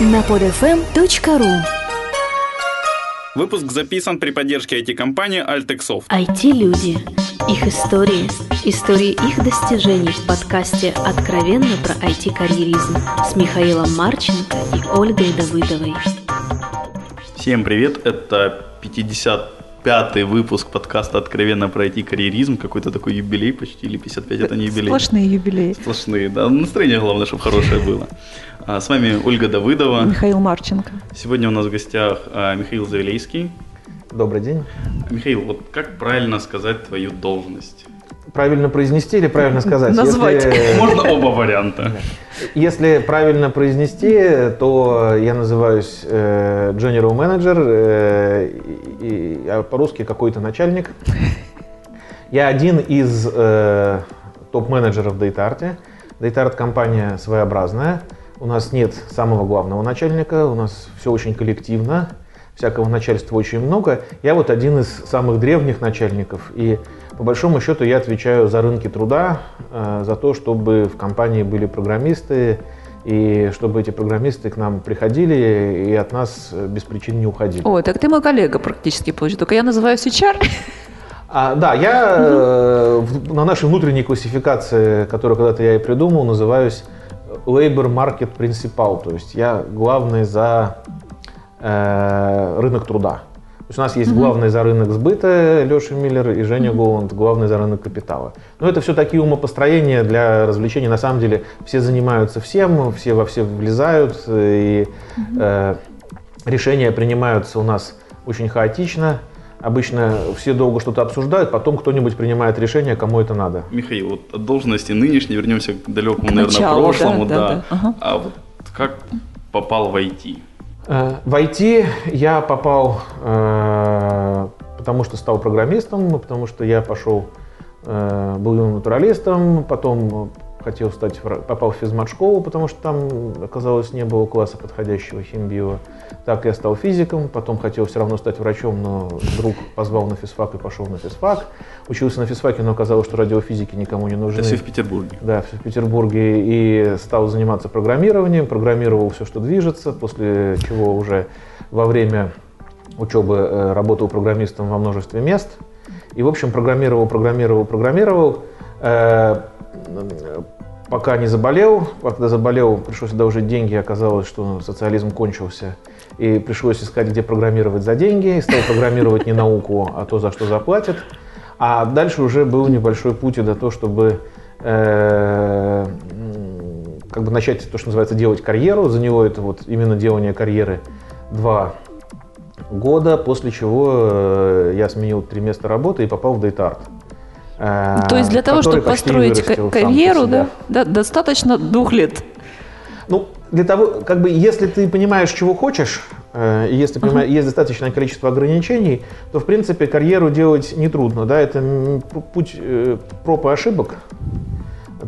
на podfm.ru Выпуск записан при поддержке IT-компании Altexoft. IT-люди. Их истории. Истории их достижений в подкасте «Откровенно про IT-карьеризм» с Михаилом Марченко и Ольгой Давыдовой. Всем привет, это 55-й выпуск подкаста «Откровенно про IT-карьеризм». Какой-то такой юбилей почти, или 55 это не юбилей. Сплошные юбилеи. Сплошные, да. Настроение главное, чтобы хорошее было. А, С вами Ольга Давыдова. Михаил Марченко. Сегодня у нас в гостях а, Михаил Завелейский. Добрый день. Михаил, вот как правильно сказать твою должность? Правильно произнести или правильно сказать? Назвать. Если, Можно оба варианта. если правильно произнести, то я называюсь э, General Manager, э, и- а по-русски какой-то начальник. Я один из э, топ-менеджеров DataArt. DataArt компания своеобразная. У нас нет самого главного начальника, у нас все очень коллективно, всякого начальства очень много. Я вот один из самых древних начальников, и по большому счету я отвечаю за рынки труда, э, за то, чтобы в компании были программисты, и чтобы эти программисты к нам приходили и от нас э, без причин не уходили. Ой, так ты мой коллега практически получил. Только я называюсь HR. А, да, я э, на нашей внутренней классификации, которую когда-то я и придумал, называюсь Labor Market Principal, то есть я главный за э, рынок труда. То есть у нас есть главный за рынок сбыта Леша Миллер и Женя Голланд, главный за рынок капитала. Но это все такие умопостроения для развлечений. На самом деле все занимаются всем, все во все влезают, и э, решения принимаются у нас очень хаотично. Обычно все долго что-то обсуждают, потом кто-нибудь принимает решение, кому это надо. Михаил, вот от должности нынешней вернемся к далекому, К наверное, началу, прошлому, да, да. да, да. Ага. А вот как попал в IT? Э, В IT я попал, э, потому что стал программистом, потому что я пошел, э, был натуралистом, потом хотел стать, попал в физмат-школу, потому что там, оказалось, не было класса подходящего химбио. Так я стал физиком, потом хотел все равно стать врачом, но друг позвал на физфак и пошел на физфак. Учился на физфаке, но оказалось, что радиофизики никому не нужны. Это все в Петербурге. Да, в Петербурге и стал заниматься программированием, программировал все, что движется, после чего уже во время учебы э, работал программистом во множестве мест. И, в общем, программировал, программировал, программировал, э, пока не заболел. Когда заболел, пришлось одолжить деньги, оказалось, что социализм кончился. И пришлось искать, где программировать за деньги. И стал программировать не науку, а то, за что заплатят. А дальше уже был небольшой путь до того, чтобы э, как бы начать то, что называется, делать карьеру. За него это вот именно делание карьеры два года, после чего э, я сменил три места работы и попал в DataArt. Э, То есть для того, чтобы построить карьеру, да, да, достаточно двух лет. Ну, для того, как бы, если ты понимаешь, чего хочешь, э, если понимаешь, есть достаточное количество ограничений, то, в принципе, карьеру делать нетрудно, да, это путь э, проб и ошибок.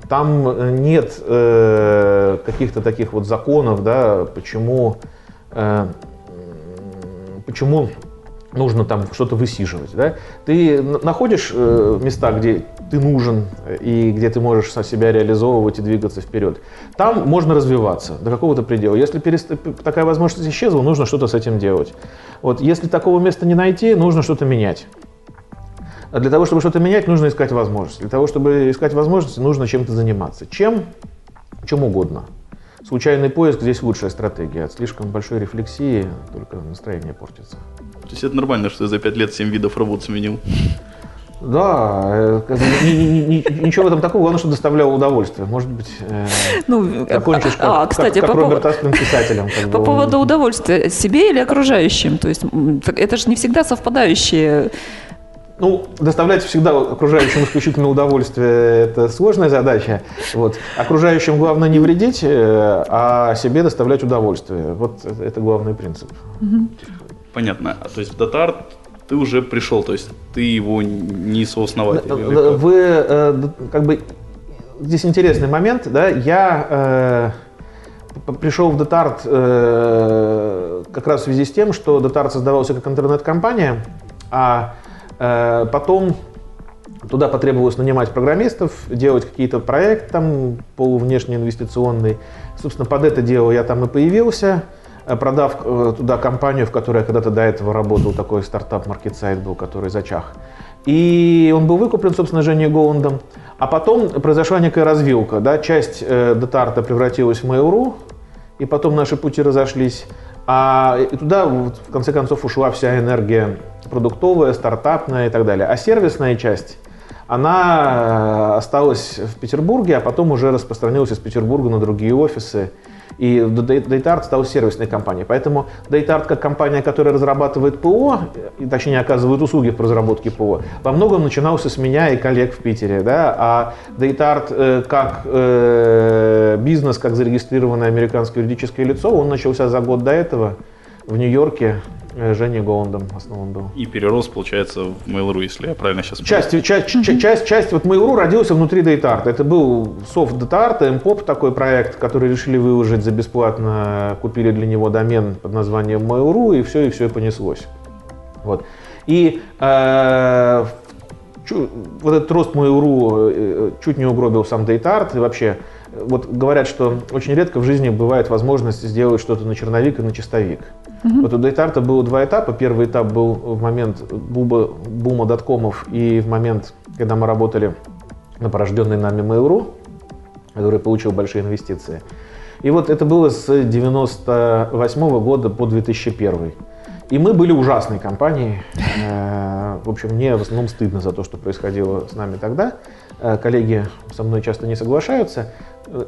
Там э, нет э, каких-то таких вот законов, да, почему, э, почему нужно там что-то высиживать. Да? Ты находишь э, места, где ты нужен э, и где ты можешь со- себя реализовывать и двигаться вперед. Там можно развиваться до какого-то предела. Если перест- такая возможность исчезла, нужно что-то с этим делать. Вот, если такого места не найти, нужно что-то менять. А для того, чтобы что-то менять, нужно искать возможности. Для того, чтобы искать возможности, нужно чем-то заниматься. Чем? Чем угодно. Случайный поиск здесь лучшая стратегия. От слишком большой рефлексии только настроение портится. То есть это нормально, что я за пять лет 7 видов работ сменил. Да, э, как ничего в этом такого, главное, что доставляло удовольствие. Может быть, э, Ну, закончишь как, а, как- кстати, как по, Роберт поводу- Аспен писателем. как по бы поводу удовольствия себе или окружающим. То есть это же не всегда совпадающие. Ну, доставлять всегда окружающим исключительно удовольствие – это сложная задача. Вот. Окружающим главное не вредить, э, а себе доставлять удовольствие. Вот это это главный принцип. Понятно. А то есть в Датарт ты уже пришел, то есть ты его не сооснователь. Вы э, как бы здесь интересный момент, да? Я э, пришел в Детарт э, как раз в связи с тем, что Детарт создавался как интернет-компания, а э, потом Туда потребовалось нанимать программистов, делать какие-то проекты там полувнешнеинвестиционный. Собственно, под это дело я там и появился, продав э, туда компанию, в которой я когда-то до этого работал, такой стартап маркетсайт был, который зачах. И он был выкуплен, собственно, Женей Голландом. А потом произошла некая развилка. Да? Часть э, Детарта превратилась в Mail.ru, и потом наши пути разошлись. А и туда, вот, в конце концов, ушла вся энергия продуктовая, стартапная и так далее. А сервисная часть, она э, осталась в Петербурге, а потом уже распространилась из Петербурга на другие офисы. И DataArt стал сервисной компанией. Поэтому DataArt как компания, которая разрабатывает ПО, и, точнее оказывает услуги по разработке ПО, во многом начинался с меня и коллег в Питере. Да? А DataArt э, как э, бизнес, как зарегистрированное американское юридическое лицо, он начался за год до этого в Нью-Йорке Э, Женей Голландом основном был. И перерос, получается, в Mail.ru, если я правильно сейчас часть, понял. Часть, mm-hmm. часть, часть, вот Mail.ru родился внутри DataArt. Это был софт DataArt, MPOP такой проект, который решили выложить за бесплатно, купили для него домен под названием Mail.ru, и все, и все понеслось. Вот. И э, вот этот рост Mail.ru э, чуть не угробил сам DataArt, и вообще вот говорят, что очень редко в жизни бывает возможность сделать что-то на черновик и на чистовик. Угу. Вот у Дейтарта было два этапа. Первый этап был в момент буба, бума доткомов и в момент, когда мы работали на порожденной нами Mail.ru, который получил большие инвестиции. И вот это было с 98 года по 2001. И мы были ужасной компанией. Э, в общем, мне в основном стыдно за то, что происходило с нами тогда. Э, коллеги со мной часто не соглашаются.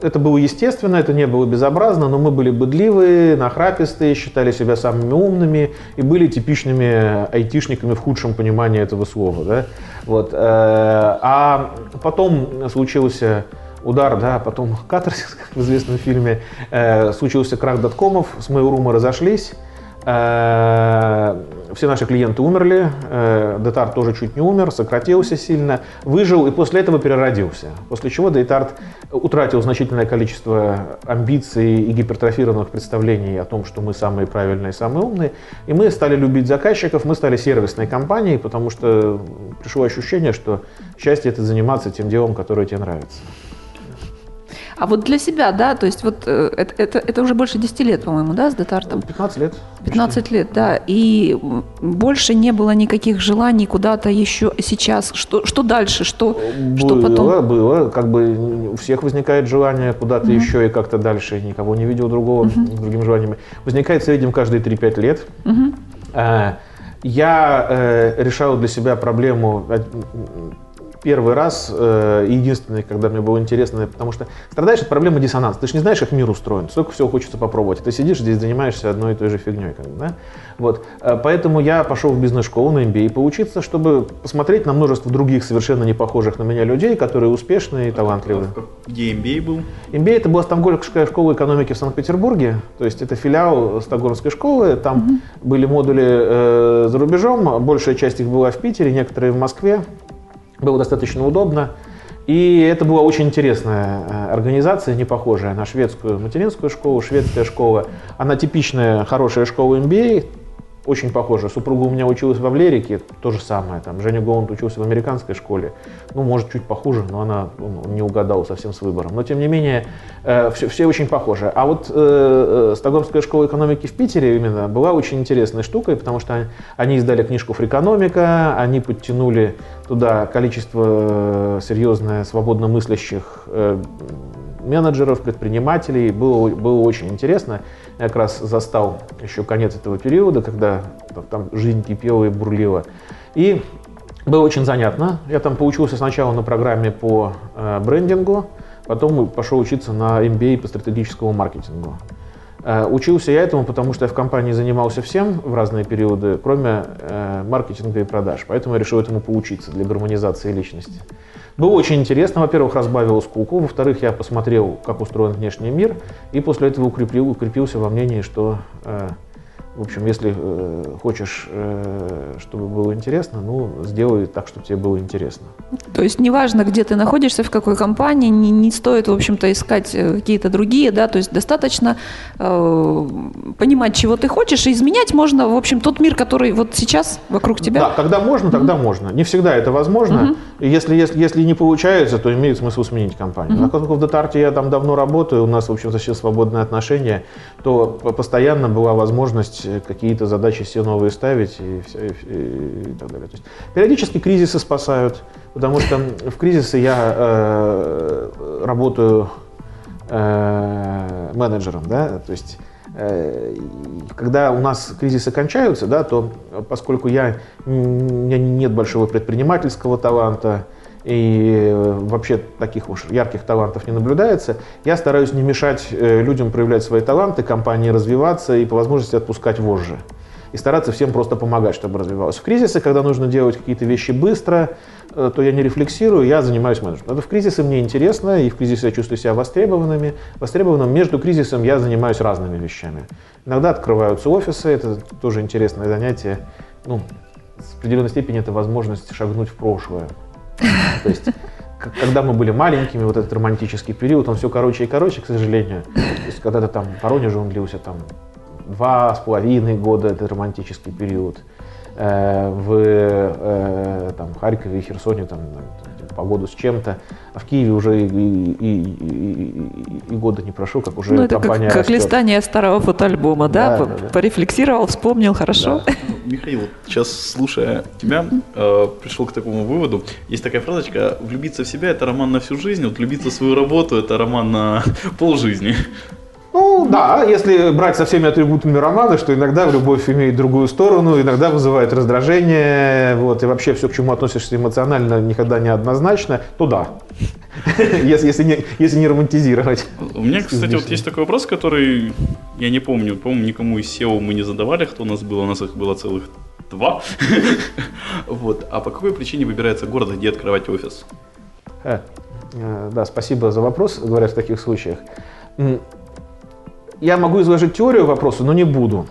Это было естественно, это не было безобразно, но мы были быдливые, нахрапистые, считали себя самыми умными и были типичными айтишниками в худшем понимании этого слова. Да? Вот. Э, а потом случился удар, да, потом катарсис, как в известном фильме, случился крах доткомов, с Mail.ru мы разошлись, все наши клиенты умерли, э, Детарт тоже чуть не умер, сократился сильно, выжил и после этого переродился. После чего Детарт утратил значительное количество амбиций и гипертрофированных представлений о том, что мы самые правильные, самые умные. И мы стали любить заказчиков, мы стали сервисной компанией, потому что пришло ощущение, что счастье это заниматься тем делом, которое тебе нравится. А вот для себя, да, то есть вот э, это, это, это уже больше 10 лет, по-моему, да, с Детартом? 15 лет. 15 почти. лет, да. И больше не было никаких желаний куда-то еще сейчас. Что, что дальше? Что, было, что потом? Было, Как бы у всех возникает желание куда-то угу. еще и как-то дальше. Никого не видел другого угу. с другими желаниями. Возникает в среднем каждые 3-5 лет. Угу. Я э, решал для себя проблему первый раз, э, единственный, когда мне было интересно, потому что страдаешь от проблемы диссонанса. Ты же не знаешь, как мир устроен, сколько всего хочется попробовать. Ты сидишь здесь, занимаешься одной и той же фигней. Как да? вот. Э, поэтому я пошел в бизнес-школу на MBA поучиться, чтобы посмотреть на множество других совершенно не похожих на меня людей, которые успешные и талантливые. Где MBA был? MBA это была Стокгольмская школа экономики в Санкт-Петербурге, то есть это филиал Стокгольмской школы, там угу. были модули э, за рубежом, большая часть их была в Питере, некоторые в Москве. Было достаточно удобно. И это была очень интересная э, организация, не похожая на шведскую материнскую школу. Шведская школа, она типичная хорошая школа MBA, очень похоже. Супруга у меня училась в Авлерике, то же самое. Там Женя Голланд учился в американской школе. Ну, может, чуть похуже, но она ну, не угадала совсем с выбором. Но, тем не менее, э, все, все очень похожи. А вот э, э, Стокгольмская школа экономики в Питере именно была очень интересной штукой, потому что они издали книжку «Фрикономика», они подтянули туда количество э, серьезное свободно мыслящих э, менеджеров, предпринимателей. Было, было очень интересно. Я как раз застал еще конец этого периода, когда там жизнь кипела и бурлила. И было очень занятно. Я там поучился сначала на программе по э, брендингу, потом пошел учиться на MBA по стратегическому маркетингу. Э, учился я этому, потому что я в компании занимался всем в разные периоды, кроме э, маркетинга и продаж. Поэтому я решил этому поучиться для гармонизации личности. Было очень интересно. Во-первых, разбавил скуку. Во-вторых, я посмотрел, как устроен внешний мир. И после этого укрепил, укрепился во мнении, что э, в общем, если э, хочешь, э, чтобы было интересно, ну, сделай так, чтобы тебе было интересно. То есть неважно, где ты находишься, в какой компании, не, не стоит, в общем-то, искать э, какие-то другие, да, то есть достаточно э, понимать, чего ты хочешь, и изменять можно, в общем, тот мир, который вот сейчас вокруг тебя. Да, когда можно, тогда mm-hmm. можно. Не всегда это возможно. Mm-hmm. Если, если, если не получается, то имеет смысл сменить компанию. Mm-hmm. Поскольку в Детарте я там давно работаю, у нас, в общем-то, сейчас свободные отношения, то постоянно была возможность какие-то задачи все новые ставить и, все, и, и так далее. То есть, периодически кризисы спасают, потому что в кризисы я э, работаю э, менеджером, да, то есть Э, когда у нас кризисы кончаются, да, то поскольку я, у меня нет большого предпринимательского таланта, и вообще таких уж ярких талантов не наблюдается, я стараюсь не мешать э, людям проявлять свои таланты, компании развиваться и по возможности отпускать вожжи и стараться всем просто помогать, чтобы развивалось. В кризисы, когда нужно делать какие-то вещи быстро, э, то я не рефлексирую, я занимаюсь менеджментом. Это в кризисы мне интересно, и в кризисе я чувствую себя востребованными. Востребованным между кризисом я занимаюсь разными вещами. Иногда открываются офисы, это тоже интересное занятие. Ну, в определенной степени это возможность шагнуть в прошлое. То есть когда мы были маленькими, вот этот романтический период, он все короче и короче, к сожалению. То есть когда-то там в Воронеже он длился там два с половиной года, это романтический период. Э, в э, там, Харькове и Херсоне там, погоду с чем-то, а в Киеве уже и, и, и, и, и года не прошло, как уже ну, это компания как, как листание старого фотоальбома, да? да, да, да. Порефлексировал, вспомнил, хорошо. Да. Михаил, сейчас слушая тебя, э, пришел к такому выводу. Есть такая фразочка: влюбиться в себя это роман на всю жизнь, вот влюбиться в свою работу это роман на полжизни. Ну да, если брать со всеми атрибутами романа, что иногда любовь имеет другую сторону, иногда вызывает раздражение, вот, и вообще все, к чему относишься эмоционально, никогда не однозначно, то да. Если, если, не, если не романтизировать. У меня, кстати, вот есть такой вопрос, который я не помню, по-моему, никому из SEO мы не задавали, кто у нас был, у нас их было целых два. Вот. А по какой причине выбирается город, где открывать офис? Э, э, да, спасибо за вопрос, говорят в таких случаях. Я могу изложить теорию вопроса, но не буду.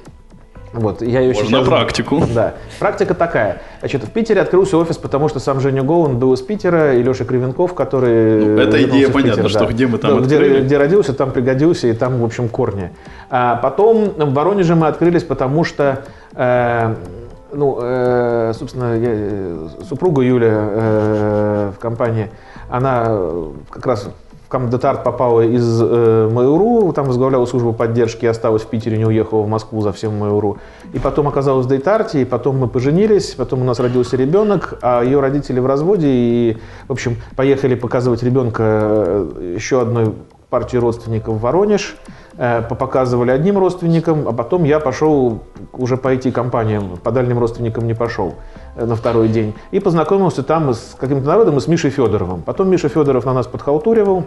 Вот, я ее Можно сейчас... практику. Да. Практика такая. Значит, в Питере открылся офис, потому что сам Женя Гоун был из Питера, и Леша Кривенков, который... Ну, эта идея понятна, Питер, что да. где мы там открыли. Где, где родился, там пригодился, и там, в общем, корни. А потом в Воронеже мы открылись, потому что... Э, ну, э, собственно, я, э, супруга Юля э, в компании, она как раз в Камдетарт попала из э, Mail.ru, там возглавляла службу поддержки, осталась в Питере, не уехала в Москву за всем Mail.ru. И потом оказалась в Дейтарте, и потом мы поженились, потом у нас родился ребенок, а ее родители в разводе, и, в общем, поехали показывать ребенка э, еще одной партии родственников в Воронеж. Э, показывали одним родственникам, а потом я пошел уже по IT-компаниям, по дальним родственникам не пошел э, на второй день. И познакомился там с каким-то народом и с Мишей Федоровым. Потом Миша Федоров на нас подхалтуривал.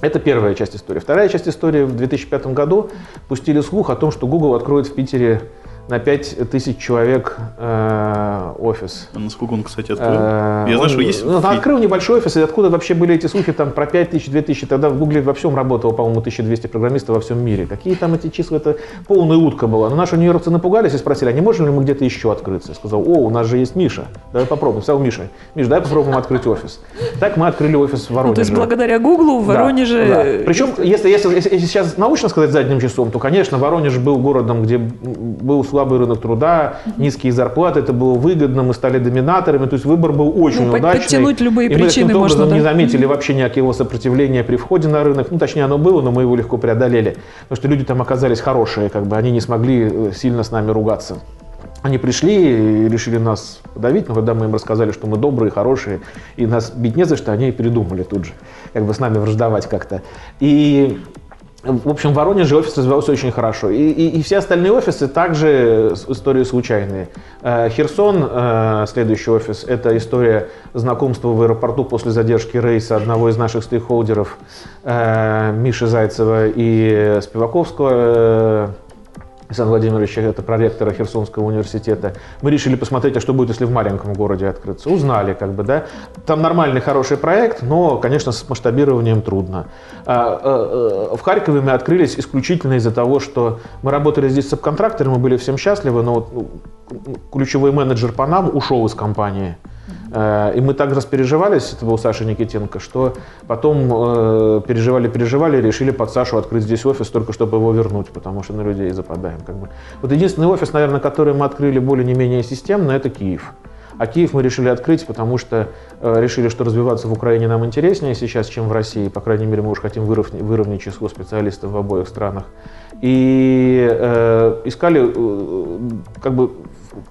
Это первая часть истории. Вторая часть истории. В 2005 году пустили слух о том, что Google откроет в Питере на 5 тысяч человек э, офис. А насколько он, кстати, открыл? Э, Я знаю, что есть... Ну, открыл небольшой офис, и откуда вообще были эти слухи там про 5 тысяч, 2 тысячи? Тогда в Гугле во всем работало, по-моему, 1200 программистов во всем мире. Какие там эти числа? Это полная утка была. Но наши нью-йоркцы напугались и спросили, а не можем ли мы где-то еще открыться? Я сказал, о, у нас же есть Миша, давай попробуем. Сказал Миша, Миша, давай попробуем открыть офис. Так мы открыли офис в Воронеже. Ну, то есть благодаря Гуглу в Воронеже... Да, да. Причем, если, если, если, если сейчас научно сказать задним числом, то, конечно, Воронеж был городом, где был слабый рынок труда, низкие зарплаты, это было выгодно, мы стали доминаторами, то есть выбор был очень ну, удачный. Подтянуть любые и причины мы можно, да? не заметили вообще никакого сопротивления при входе на рынок, ну точнее оно было, но мы его легко преодолели, потому что люди там оказались хорошие, как бы они не смогли э, сильно с нами ругаться. Они пришли и решили нас подавить, но когда мы им рассказали, что мы добрые, хорошие, и нас бить не за что, они передумали тут же, как бы с нами враждовать как-то. И в общем, в Воронеже офис развивался очень хорошо. И, и, и все остальные офисы также истории случайные. Э, Херсон, э, следующий офис, это история знакомства в аэропорту после задержки рейса одного из наших стейкхолдеров э, Миши Зайцева и Спиваковского Александра Владимировича, это проректора Херсонского университета, мы решили посмотреть, а что будет, если в маленьком городе открыться. Узнали, как бы, да. Там нормальный, хороший проект, но, конечно, с масштабированием трудно. А, а, а, в Харькове мы открылись исключительно из-за того, что мы работали здесь с субконтрактором, мы были всем счастливы, но ну, ключевой менеджер по нам ушел из компании. Э, и мы так распереживались, это был Саша Никитенко, что потом переживали-переживали, э, решили под Сашу открыть здесь офис, только чтобы его вернуть, потому что на людей западаем. Как бы. Вот единственный офис, наверное, который мы открыли более-не менее системно, это Киев. А Киев мы решили открыть, потому что э, решили, что развиваться в Украине нам интереснее сейчас, чем в России. По крайней мере, мы уж хотим выровнять, выровнять число специалистов в обоих странах. И э, искали э, как бы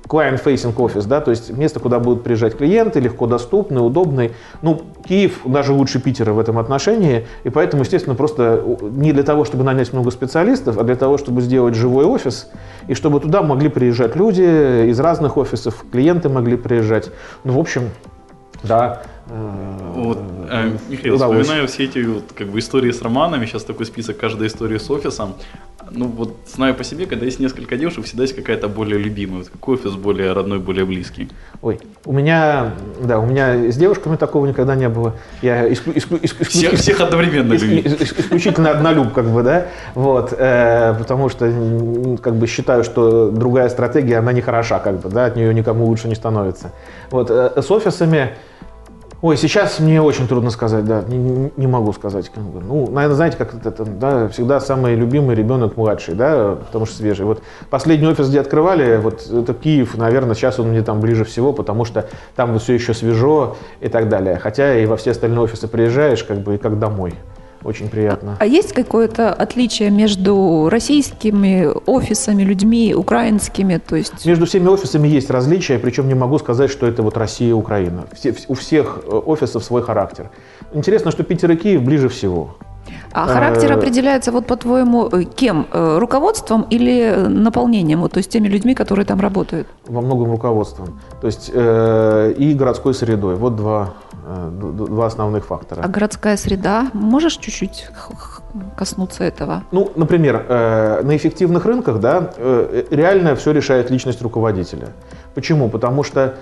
client-facing офис, да, то есть место, куда будут приезжать клиенты, легко доступный, удобный. Ну, Киев даже лучше Питера в этом отношении, и поэтому, естественно, просто не для того, чтобы нанять много специалистов, а для того, чтобы сделать живой офис, и чтобы туда могли приезжать люди из разных офисов, клиенты могли приезжать. Ну, в общем, да, вот, э, Михаил, удалось. вспоминаю все эти вот, как бы истории с романами, сейчас такой список каждой истории с офисом. Ну вот знаю по себе, когда есть несколько девушек, всегда есть какая-то более любимая. Вот какой офис более родной, более близкий? Ой, у меня, да, у меня с девушками такого никогда не было. Я исклю, исклю, исклю, всех, всех одновременно исключительно однолюб, как бы, да, вот, э, потому что как бы считаю, что другая стратегия, она не хороша, как бы, да, от нее никому лучше не становится. Вот, э, с офисами Ой, сейчас мне очень трудно сказать, да, не, не могу сказать. Ну, наверное, знаете, как это, да, всегда самый любимый ребенок младший, да, потому что свежий. Вот последний офис, где открывали, вот это Киев, наверное, сейчас он мне там ближе всего, потому что там все еще свежо и так далее. Хотя и во все остальные офисы приезжаешь, как бы, и как домой. Очень приятно. А есть какое-то отличие между российскими офисами, людьми, украинскими? То есть... Между всеми офисами есть различия, причем не могу сказать, что это вот Россия и Украина. Все, у всех э, офисов свой характер. Интересно, что Питер и Киев ближе всего. А характер э, определяется, вот по-твоему, э, кем? Руководством или наполнением, вот, то есть теми людьми, которые там работают? Во многом руководством. То есть э, и городской средой. Вот два два основных фактора. А городская среда, можешь чуть-чуть коснуться этого? Ну, например, э, на эффективных рынках, да, э, реально все решает личность руководителя. Почему? Потому что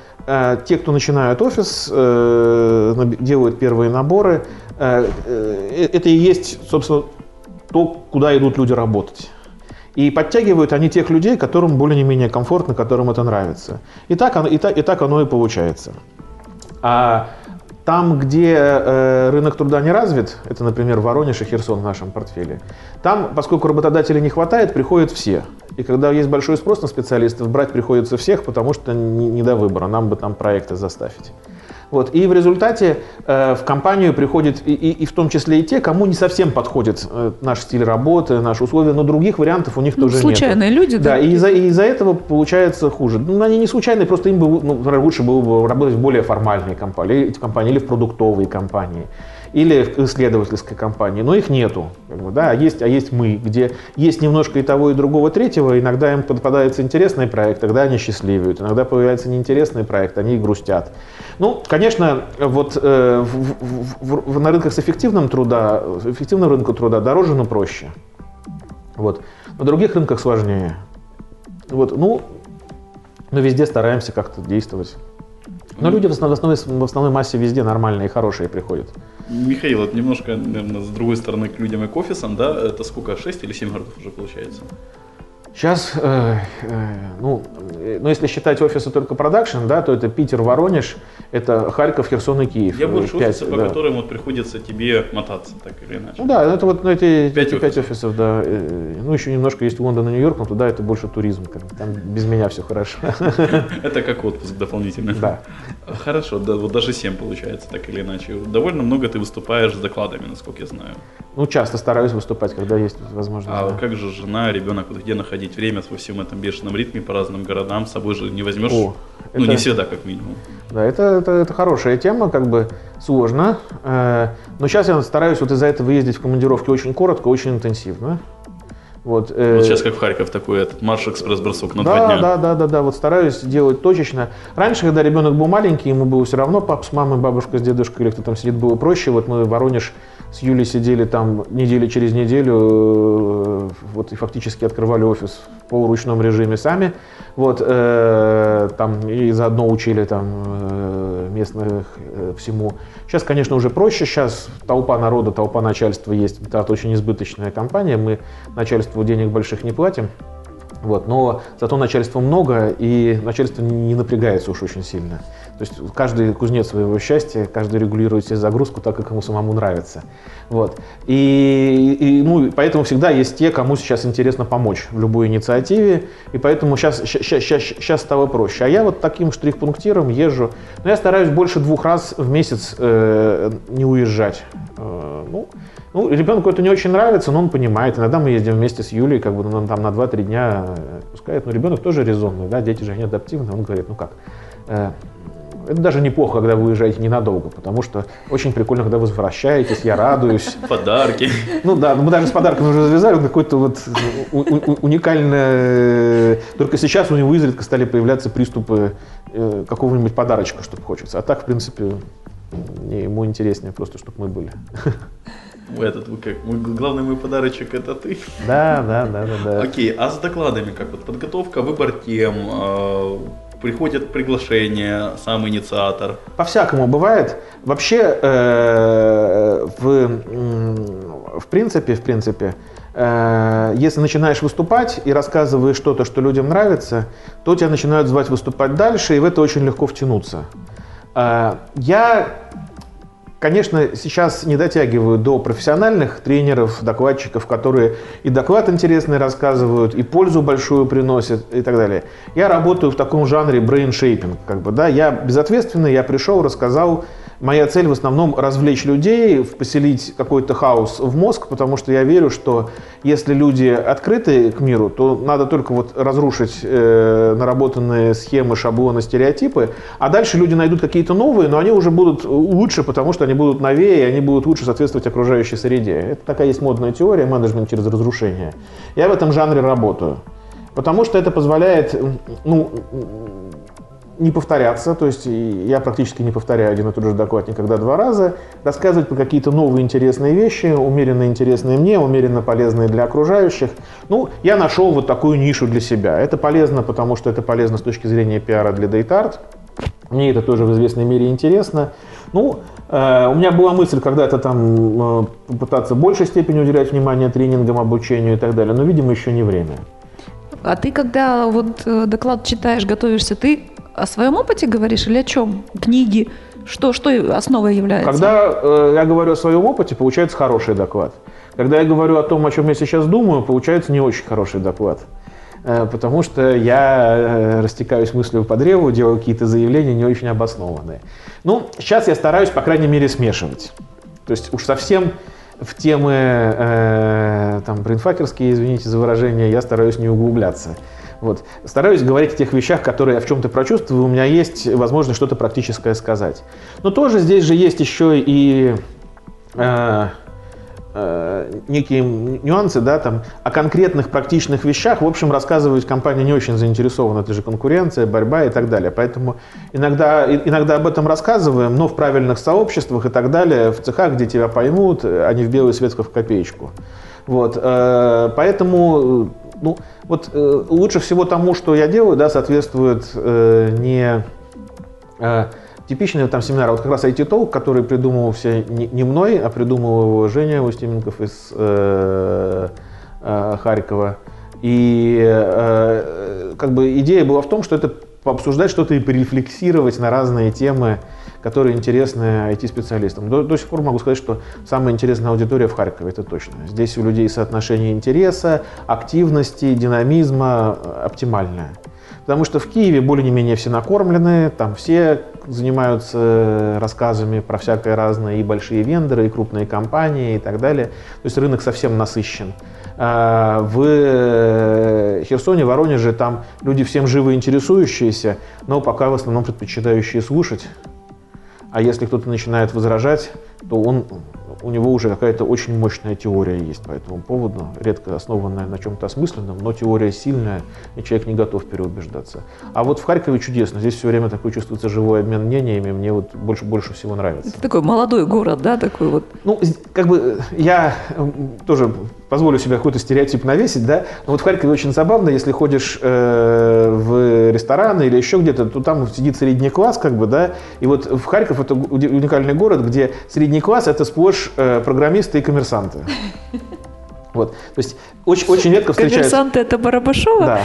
те, кто начинают офис, делают первые наборы, это и есть, собственно, то, куда идут люди работать. И подтягивают они тех людей, которым более-менее комфортно, которым это нравится. И так, и так, и так оно и получается. А там, где э, рынок труда не развит, это, например, Воронеж и Херсон в нашем портфеле, там, поскольку работодателей не хватает, приходят все. И когда есть большой спрос на специалистов, брать приходится всех, потому что не, не до выбора, нам бы там проекты заставить. Вот. И в результате э, в компанию приходят и, и, и в том числе и те, кому не совсем подходит э, наш стиль работы, наши условия, но других вариантов у них ну, тоже нет. Случайные нету. люди, да? Да, и из-за, из-за этого получается хуже. Ну, они не случайные, просто им бы ну, лучше было бы работать в более формальные компании, компании или в продуктовые компании или в исследовательской компании, но их нету. Как бы, да, а, есть, а есть мы, где есть немножко и того, и другого, третьего, иногда им попадается интересный проект, тогда они счастливеют, иногда появляется неинтересный проект, они грустят. Ну, конечно, вот э, в, в, в, на рынках с эффективным труда, эффективным рынку труда дороже, но проще. Вот. На других рынках сложнее. Вот, ну, мы везде стараемся как-то действовать. Но люди в основной, в основной массе везде нормальные и хорошие приходят. Михаил, вот немножко, наверное, с другой стороны к людям и к офисам, да, это сколько, 6 или 7 городов уже получается? Сейчас, э, э, ну, ну, если считать офисы только продакшн, да, то это Питер, Воронеж, это Харьков, Херсон и Киев. Я больше 5, офисы, по да. которым вот приходится тебе мотаться, так или иначе. Ну да, это вот ну, эти, 5 эти офисов. 5 офисов, да. Э, ну, еще немножко есть Лондон и Нью-Йорк, но туда это больше туризм, как там без меня все хорошо. Это как отпуск дополнительный. Да. Хорошо, да, вот даже 7 получается, так или иначе. Довольно много ты выступаешь с докладами, насколько я знаю. Ну, часто стараюсь выступать, когда есть возможность. А да. как же жена, ребенок, вот где находить время во всем этом бешеном ритме по разным городам? С собой же не возьмешь? О, ну, это, не всегда, как минимум. Да, это, это, это хорошая тема, как бы сложно. Э, но сейчас я стараюсь вот из-за этого ездить в командировки очень коротко, очень интенсивно. Вот, э, вот сейчас как в Харьков такой этот марш-экспресс-бросок на да, два дня. Да, да, да, да, вот стараюсь делать точечно. Раньше, когда ребенок был маленький, ему было все равно, пап с мамой, бабушка с дедушкой или кто там сидит, было проще. Вот мы в Воронеж с Юлей сидели там недели через неделю, э, вот и фактически открывали офис в полуручном режиме сами. Вот, э, там и заодно учили там э, местных э, всему. Сейчас, конечно, уже проще. Сейчас толпа народа, толпа начальства есть. Это очень избыточная компания. Мы начальству денег больших не платим. Вот, но зато начальства много, и начальство не напрягается уж очень сильно. То есть каждый кузнец своего счастья, каждый регулирует себе загрузку так, как ему самому нравится. Вот. И, и, ну, поэтому всегда есть те, кому сейчас интересно помочь в любой инициативе, и поэтому сейчас, сейчас, сейчас, сейчас стало проще. А я вот таким штрих-пунктиром езжу, но я стараюсь больше двух раз в месяц э, не уезжать. Э, ну, ну, ребенку это не очень нравится, но он понимает. Иногда мы ездим вместе с Юлей, как бы ну, там на 2-3 дня пускает. Но ребенок тоже резонный, да, дети же они адаптивны. Он говорит, ну как, э, это даже неплохо, когда вы уезжаете ненадолго, потому что очень прикольно, когда вы возвращаетесь, я радуюсь. Подарки. Ну да, мы даже с подарками уже завязали, какой-то вот уникальный... Только сейчас у него изредка стали появляться приступы э, какого-нибудь подарочка, чтобы хочется. А так, в принципе, ему интереснее просто, чтобы мы были. Этот, как, главный мой подарочек это ты. Да, да, да, да, да. Окей, а с докладами как вот подготовка, выбор тем, э, приходят приглашения, сам инициатор? По-всякому бывает. Вообще, э, в, в принципе, в принципе, э, если начинаешь выступать и рассказываешь что-то, что людям нравится, то тебя начинают звать выступать дальше, и в это очень легко втянуться. Э, я Конечно, сейчас не дотягиваю до профессиональных тренеров, докладчиков, которые и доклад интересный рассказывают, и пользу большую приносят и так далее. Я работаю в таком жанре shaping. Как бы, да? Я безответственный, я пришел, рассказал, Моя цель в основном развлечь людей, поселить какой-то хаос в мозг, потому что я верю, что если люди открыты к миру, то надо только вот разрушить э, наработанные схемы, шаблоны, стереотипы, а дальше люди найдут какие-то новые, но они уже будут лучше, потому что они будут новее, и они будут лучше соответствовать окружающей среде. Это такая есть модная теория, менеджмент через разрушение. Я в этом жанре работаю. Потому что это позволяет ну, не повторяться, то есть я практически не повторяю один и тот же доклад никогда два раза, рассказывать про какие-то новые интересные вещи, умеренно интересные мне, умеренно полезные для окружающих. Ну, я нашел вот такую нишу для себя. Это полезно, потому что это полезно с точки зрения пиара для Дейтарт. Мне это тоже в известной мере интересно. Ну, э, у меня была мысль когда-то там э, попытаться в большей степени уделять внимание тренингам, обучению и так далее, но, видимо, еще не время. А ты, когда вот э, доклад читаешь, готовишься, ты о своем опыте говоришь или о чем? Книги? Что, что основой является? Когда э, я говорю о своем опыте, получается хороший доклад. Когда я говорю о том, о чем я сейчас думаю, получается не очень хороший доклад. Э, потому что я э, растекаюсь мыслью по древу, делаю какие-то заявления не очень обоснованные. Ну, сейчас я стараюсь, по крайней мере, смешивать. То есть уж совсем в темы э, там, бринфакерские, извините за выражение, я стараюсь не углубляться. Вот. Стараюсь говорить о тех вещах, которые я в чем-то прочувствую, у меня есть возможность что-то практическое сказать. Но тоже здесь же есть еще и э, э, некие нюансы, да, там, о конкретных практичных вещах, в общем, рассказывать компания не очень заинтересована, это же конкуренция, борьба и так далее. Поэтому иногда, иногда об этом рассказываем, но в правильных сообществах и так далее, в цехах, где тебя поймут, а не в белую светку в копеечку. Вот, э, поэтому ну, вот э, лучше всего тому, что я делаю, да, соответствует не типичный там семинар, вот как раз IT-толк, который придумывался не, не мной, а придумал его Женя Устименков из э, э, Харькова. И э, как бы идея была в том, что это пообсуждать что-то и порефлексировать на разные темы, которые интересны IT-специалистам. До, до сих пор могу сказать, что самая интересная аудитория в Харькове, это точно. Здесь у людей соотношение интереса, активности, динамизма оптимальное. Потому что в Киеве более-менее все накормлены, там все занимаются э, рассказами про всякое разное, и большие вендоры, и крупные компании, и так далее. То есть рынок совсем насыщен. А, в э, Херсоне, Воронеже там люди всем живо интересующиеся, но пока в основном предпочитающие слушать. А если кто-то начинает возражать, то он, у него уже какая-то очень мощная теория есть по этому поводу, редко основанная на чем-то осмысленном, но теория сильная, и человек не готов переубеждаться. А вот в Харькове чудесно, здесь все время такой чувствуется живой обмен мнениями, мне вот больше, больше всего нравится. Это такой молодой город, да, такой вот? Ну, как бы я тоже позволю себе какой-то стереотип навесить, да, но вот в Харькове очень забавно, если ходишь э, в рестораны или еще где-то, то там сидит средний класс, как бы, да, и вот в Харьков это уникальный город, где средний класс это сплошь э, программисты и коммерсанты. Вот. То есть очень, очень редко встречаются. Коммерсанты это Барабашова? Да,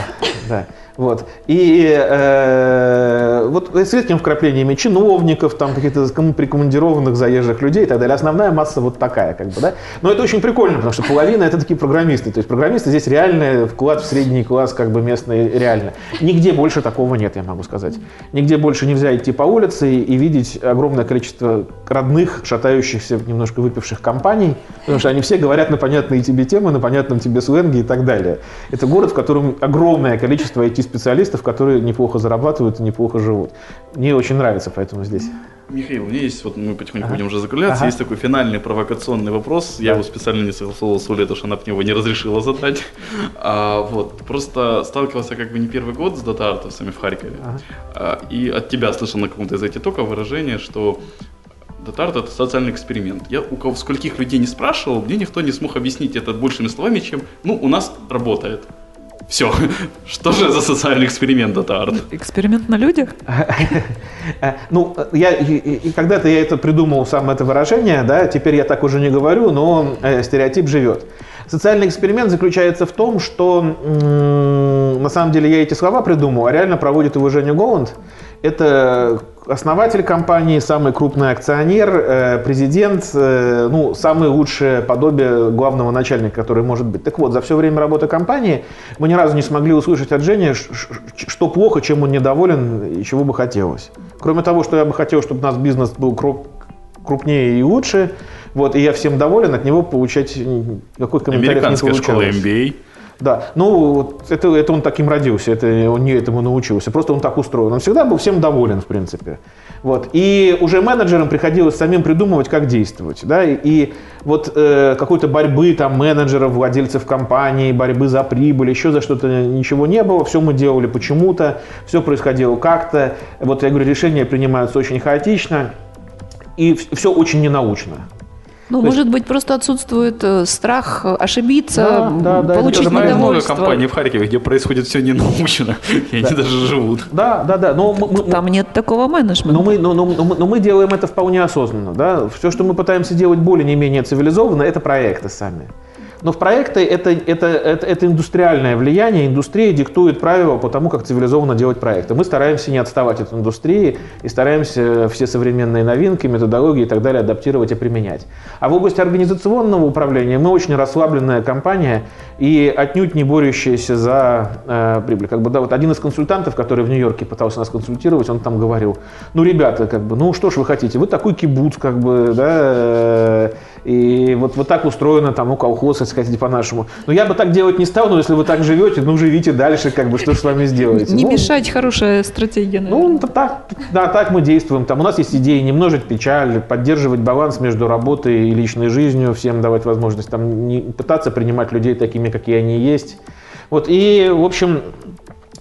да. Вот. И э, вот с редкими вкраплениями чиновников, там каких-то прикомандированных заезжих людей и так далее. Основная масса вот такая, как бы, да. Но это очень прикольно, потому что половина это такие программисты. То есть программисты здесь реальный вклад в средний класс, как бы местный, реально. Нигде больше такого нет, я могу сказать. Нигде больше нельзя идти по улице и, и видеть огромное количество родных, шатающихся, немножко выпивших компаний, потому что они все говорят на понятные тебе темы, на понятном тебе сленге и так далее. Это город, в котором огромное количество IT-специалистов, которые неплохо зарабатывают и неплохо живут. Мне очень нравится поэтому здесь. Михаил, у меня есть, вот мы потихоньку ага. будем уже закругляться, Ага. есть такой финальный провокационный вопрос. Я его специально не согласовал с Олей, потому что она мне его не разрешила задать. А, вот, просто сталкивался как бы не первый год с DataArt овцами в Харькове. Ага. А, и от тебя слышал на каком-то из этих talk ов выражение, что DataArt это социальный эксперимент. Я у кого скольких людей не спрашивал, мне никто не смог объяснить это большими словами, чем, ну, у нас работает. Все. Что же за социальный эксперимент DataArt? Эксперимент на людях? Ну, я, и, когда-то я это придумал сам это выражение, да, теперь я так уже не говорю, но э, стереотип живет. Социальный эксперимент заключается в том, что на самом деле я эти слова придумал, а реально проводит его Женя Голланд. Это основатель компании, самый крупный акционер, э, президент, э, ну, самое лучшее подобие главного начальника, который может быть. Так вот, за все время работы компании мы ни разу не смогли услышать от Жени, что плохо, чем он недоволен и чего бы хотелось. Кроме того, что я бы хотел, чтобы у нас бизнес был круп- крупнее и лучше, вот, и я всем доволен, от него получать никакой комментарий не Американская школа получалось. MBA. Да, ну это, это он таким родился, это он не этому научился, просто он так устроен. Он всегда был всем доволен, в принципе. Вот. И уже менеджерам приходилось самим придумывать, как действовать. Да? И, и вот э, какой-то борьбы там менеджеров, владельцев компании, борьбы за прибыль, еще за что-то ничего не было. Все мы делали почему-то, все происходило как-то. Вот я говорю, решения принимаются очень хаотично и все очень ненаучно. Ну, То есть- может быть, просто отсутствует э, страх э, ошибиться, Да, да, да, получить тоже Знаю много недовольство. компаний в Харькове, где происходит все ненаучно, и они даже живут. Да, да, да. Но мы- мы- Там нет такого менеджмента. Но мы, но, но- но мы, но мы делаем это вполне осознанно. Да? Все, что мы пытаемся делать более не менее цивилизованно, это проекты сами. Но в проекты это, это, это, это индустриальное влияние. Индустрия диктует правила по тому, как цивилизованно делать проекты. Мы стараемся не отставать от индустрии и стараемся все современные новинки, методологии и так далее адаптировать и применять. А в области организационного управления мы очень расслабленная компания и отнюдь не борющаяся за э, прибыль. Как бы, да, вот один из консультантов, который в Нью-Йорке пытался нас консультировать, он там говорил, ну, ребята, как бы, ну, что ж вы хотите, вы такой кибуц, как бы, да, э, и вот, вот так устроено там, ну, колхоз, если хотите по-нашему. Но я бы так делать не стал, но если вы так живете, ну, живите дальше, как бы, что с вами сделаете. Не Ну, мешать хорошая стратегия, наверное. ну, так, да, так мы действуем. Там у нас есть идеи не множить печаль, поддерживать баланс между работой и личной жизнью, всем давать возможность там не пытаться принимать людей такими, какие они есть. Вот, и, в общем,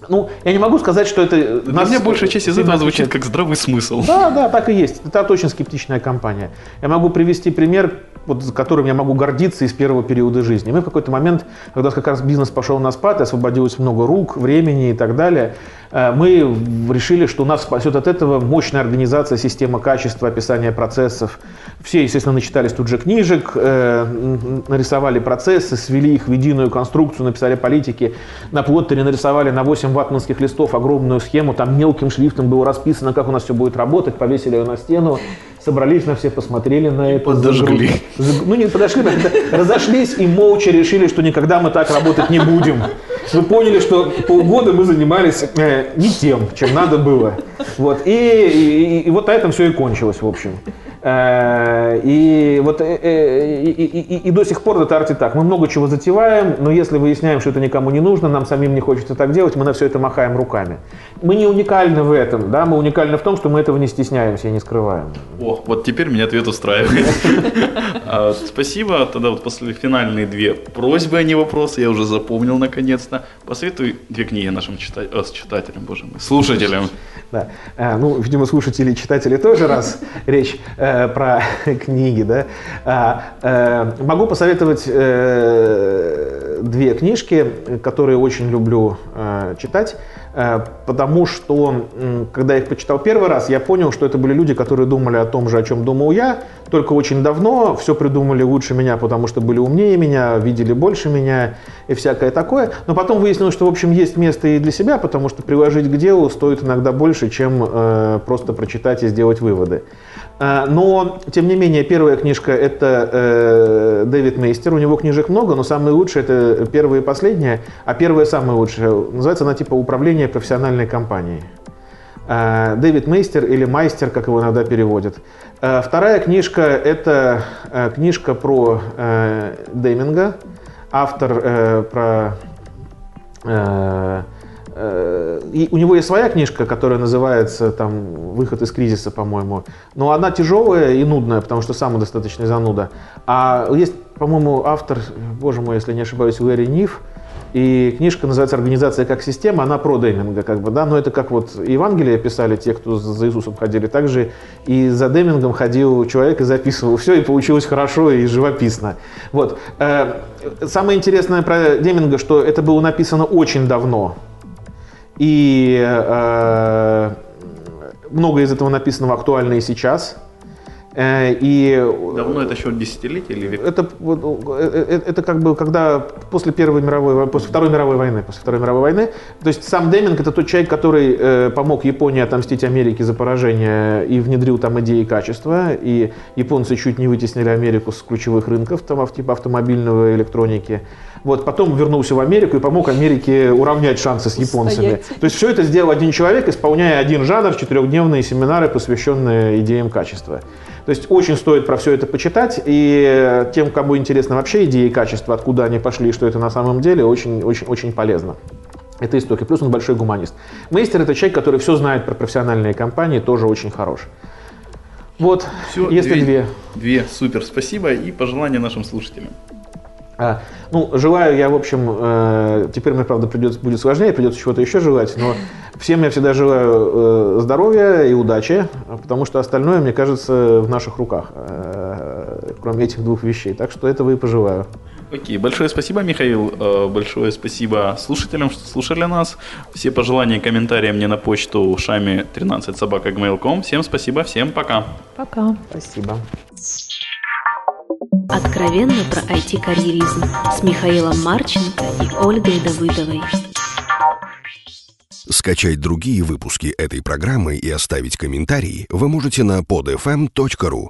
ну, я не могу сказать, что это... Для меня большая часть из этого звучит как здравый смысл. Да, да, так и есть. Это очень скептичная компания. Я могу привести пример, вот, с которым я могу гордиться из первого периода жизни. Мы в какой-то момент, когда как раз бизнес пошел на спад, освободилось много рук, времени и так далее, э, мы решили, что нас спасет от этого мощная организация, система качества, описания процессов. Все, естественно, начитались тут же книжек, э, нарисовали процессы, свели их в единую конструкцию, написали политики. На плоттере нарисовали на 8 ватманских листов огромную схему, там мелким шрифтом было расписано, как у нас все будет работать, повесили ее на стену, собрались на все, посмотрели на это. подожгли. Ну, не подошли, разошлись и молча решили, что никогда мы так работать не будем. Мы поняли, что полгода мы занимались э, не тем, чем надо было. Вот. И, и- и вот на этом все и кончилось, в общем. Э, И вот э, э, и, и- и- и до сих пор это арти так. Мы много чего затеваем, но если выясняем, что это никому не нужно, нам самим не хочется так делать, мы на все это махаем руками. Мы не уникальны в этом, да, мы уникальны в том, что мы этого не стесняемся и не скрываем. О, вот теперь меня ответ устраивает. А, Спасибо. Тогда вот после финальные две просьбы, а не вопросы, я уже запомнил наконец-то. Посоветуй две книги нашим э, читателям, боже мой, слушателям. Да. А, ну, видимо, слушатели и читатели тоже, раз речь э, про книги, да. А, э, могу посоветовать две книжки, которые очень люблю читать, потому что, когда я их почитал первый раз, я понял, что это были люди, которые думали о том же, о чем думал я, только очень давно, все придумали лучше меня, потому что были умнее меня, видели больше меня и всякое такое. Но потом выяснилось, что, в общем, есть место и для себя, потому что приложить к делу стоит иногда больше, чем э, просто прочитать и сделать выводы. Э, но, тем не менее, первая книжка – это э, Дэвид Мейстер. У него книжек много, но самые лучшие – это первая и последняя. А первая самая лучшая. Называется она типа «Управление профессиональной компанией». Э, Дэвид Мейстер или Майстер, как его иногда переводят. Э, вторая книжка – это э, книжка про Деминга. Автор про и у него есть своя книжка, которая называется там «Выход из кризиса», по-моему. Но она тяжелая и нудная, потому что сам достаточно зануда. А есть, по-моему, автор, боже мой, если не ошибаюсь, Лэри Ниф, и книжка называется «Организация как система», она про Деминга, как бы, да, но это как вот Евангелие писали те, кто за Иисусом ходили, также и за Демингом ходил человек и записывал все, и получилось хорошо и живописно. Вот. Э, самое интересное про Деминга, что это было написано очень давно, и э, многое из этого написано актуально и сейчас. Э, и Давно это еще десятилетие или век? Это, э, э, это как бы когда после Первой мировой, после Второй мировой войны, после Второй мировой войны. То есть сам Деминг это тот человек, который э, помог Японии отомстить Америке за поражение и внедрил там идеи качества. И японцы чуть не вытеснили Америку с ключевых рынков, там, типа автомобильного электроники. Вот, потом вернулся в Америку и помог Америке уравнять шансы с японцами. Устоять. То есть все это сделал один человек, исполняя один жанр, четырехдневные семинары, посвященные идеям качества. То есть очень стоит про все это почитать, и тем, кому интересно вообще идеи качества, откуда они пошли и что это на самом деле, очень-очень-очень полезно. Это истоки. Плюс он большой гуманист. Мейстер – это человек, который все знает про профессиональные компании, тоже очень хорош. Вот, все, если две, две. Две, супер, спасибо и пожелания нашим слушателям. А, ну, желаю я, в общем, э, теперь мне, правда, придется, будет сложнее, придется чего-то еще желать, но всем я всегда желаю э, здоровья и удачи, потому что остальное, мне кажется, в наших руках, э, кроме этих двух вещей. Так что этого и пожелаю. Окей, большое спасибо, Михаил. Э, большое спасибо слушателям, что слушали нас. Все пожелания и комментарии мне на почту шами 13 собака Всем спасибо, всем пока. Пока. Спасибо. Откровенно про IT-карьеризм с Михаилом Марченко и Ольгой Давыдовой. Скачать другие выпуски этой программы и оставить комментарии вы можете на podfm.ru.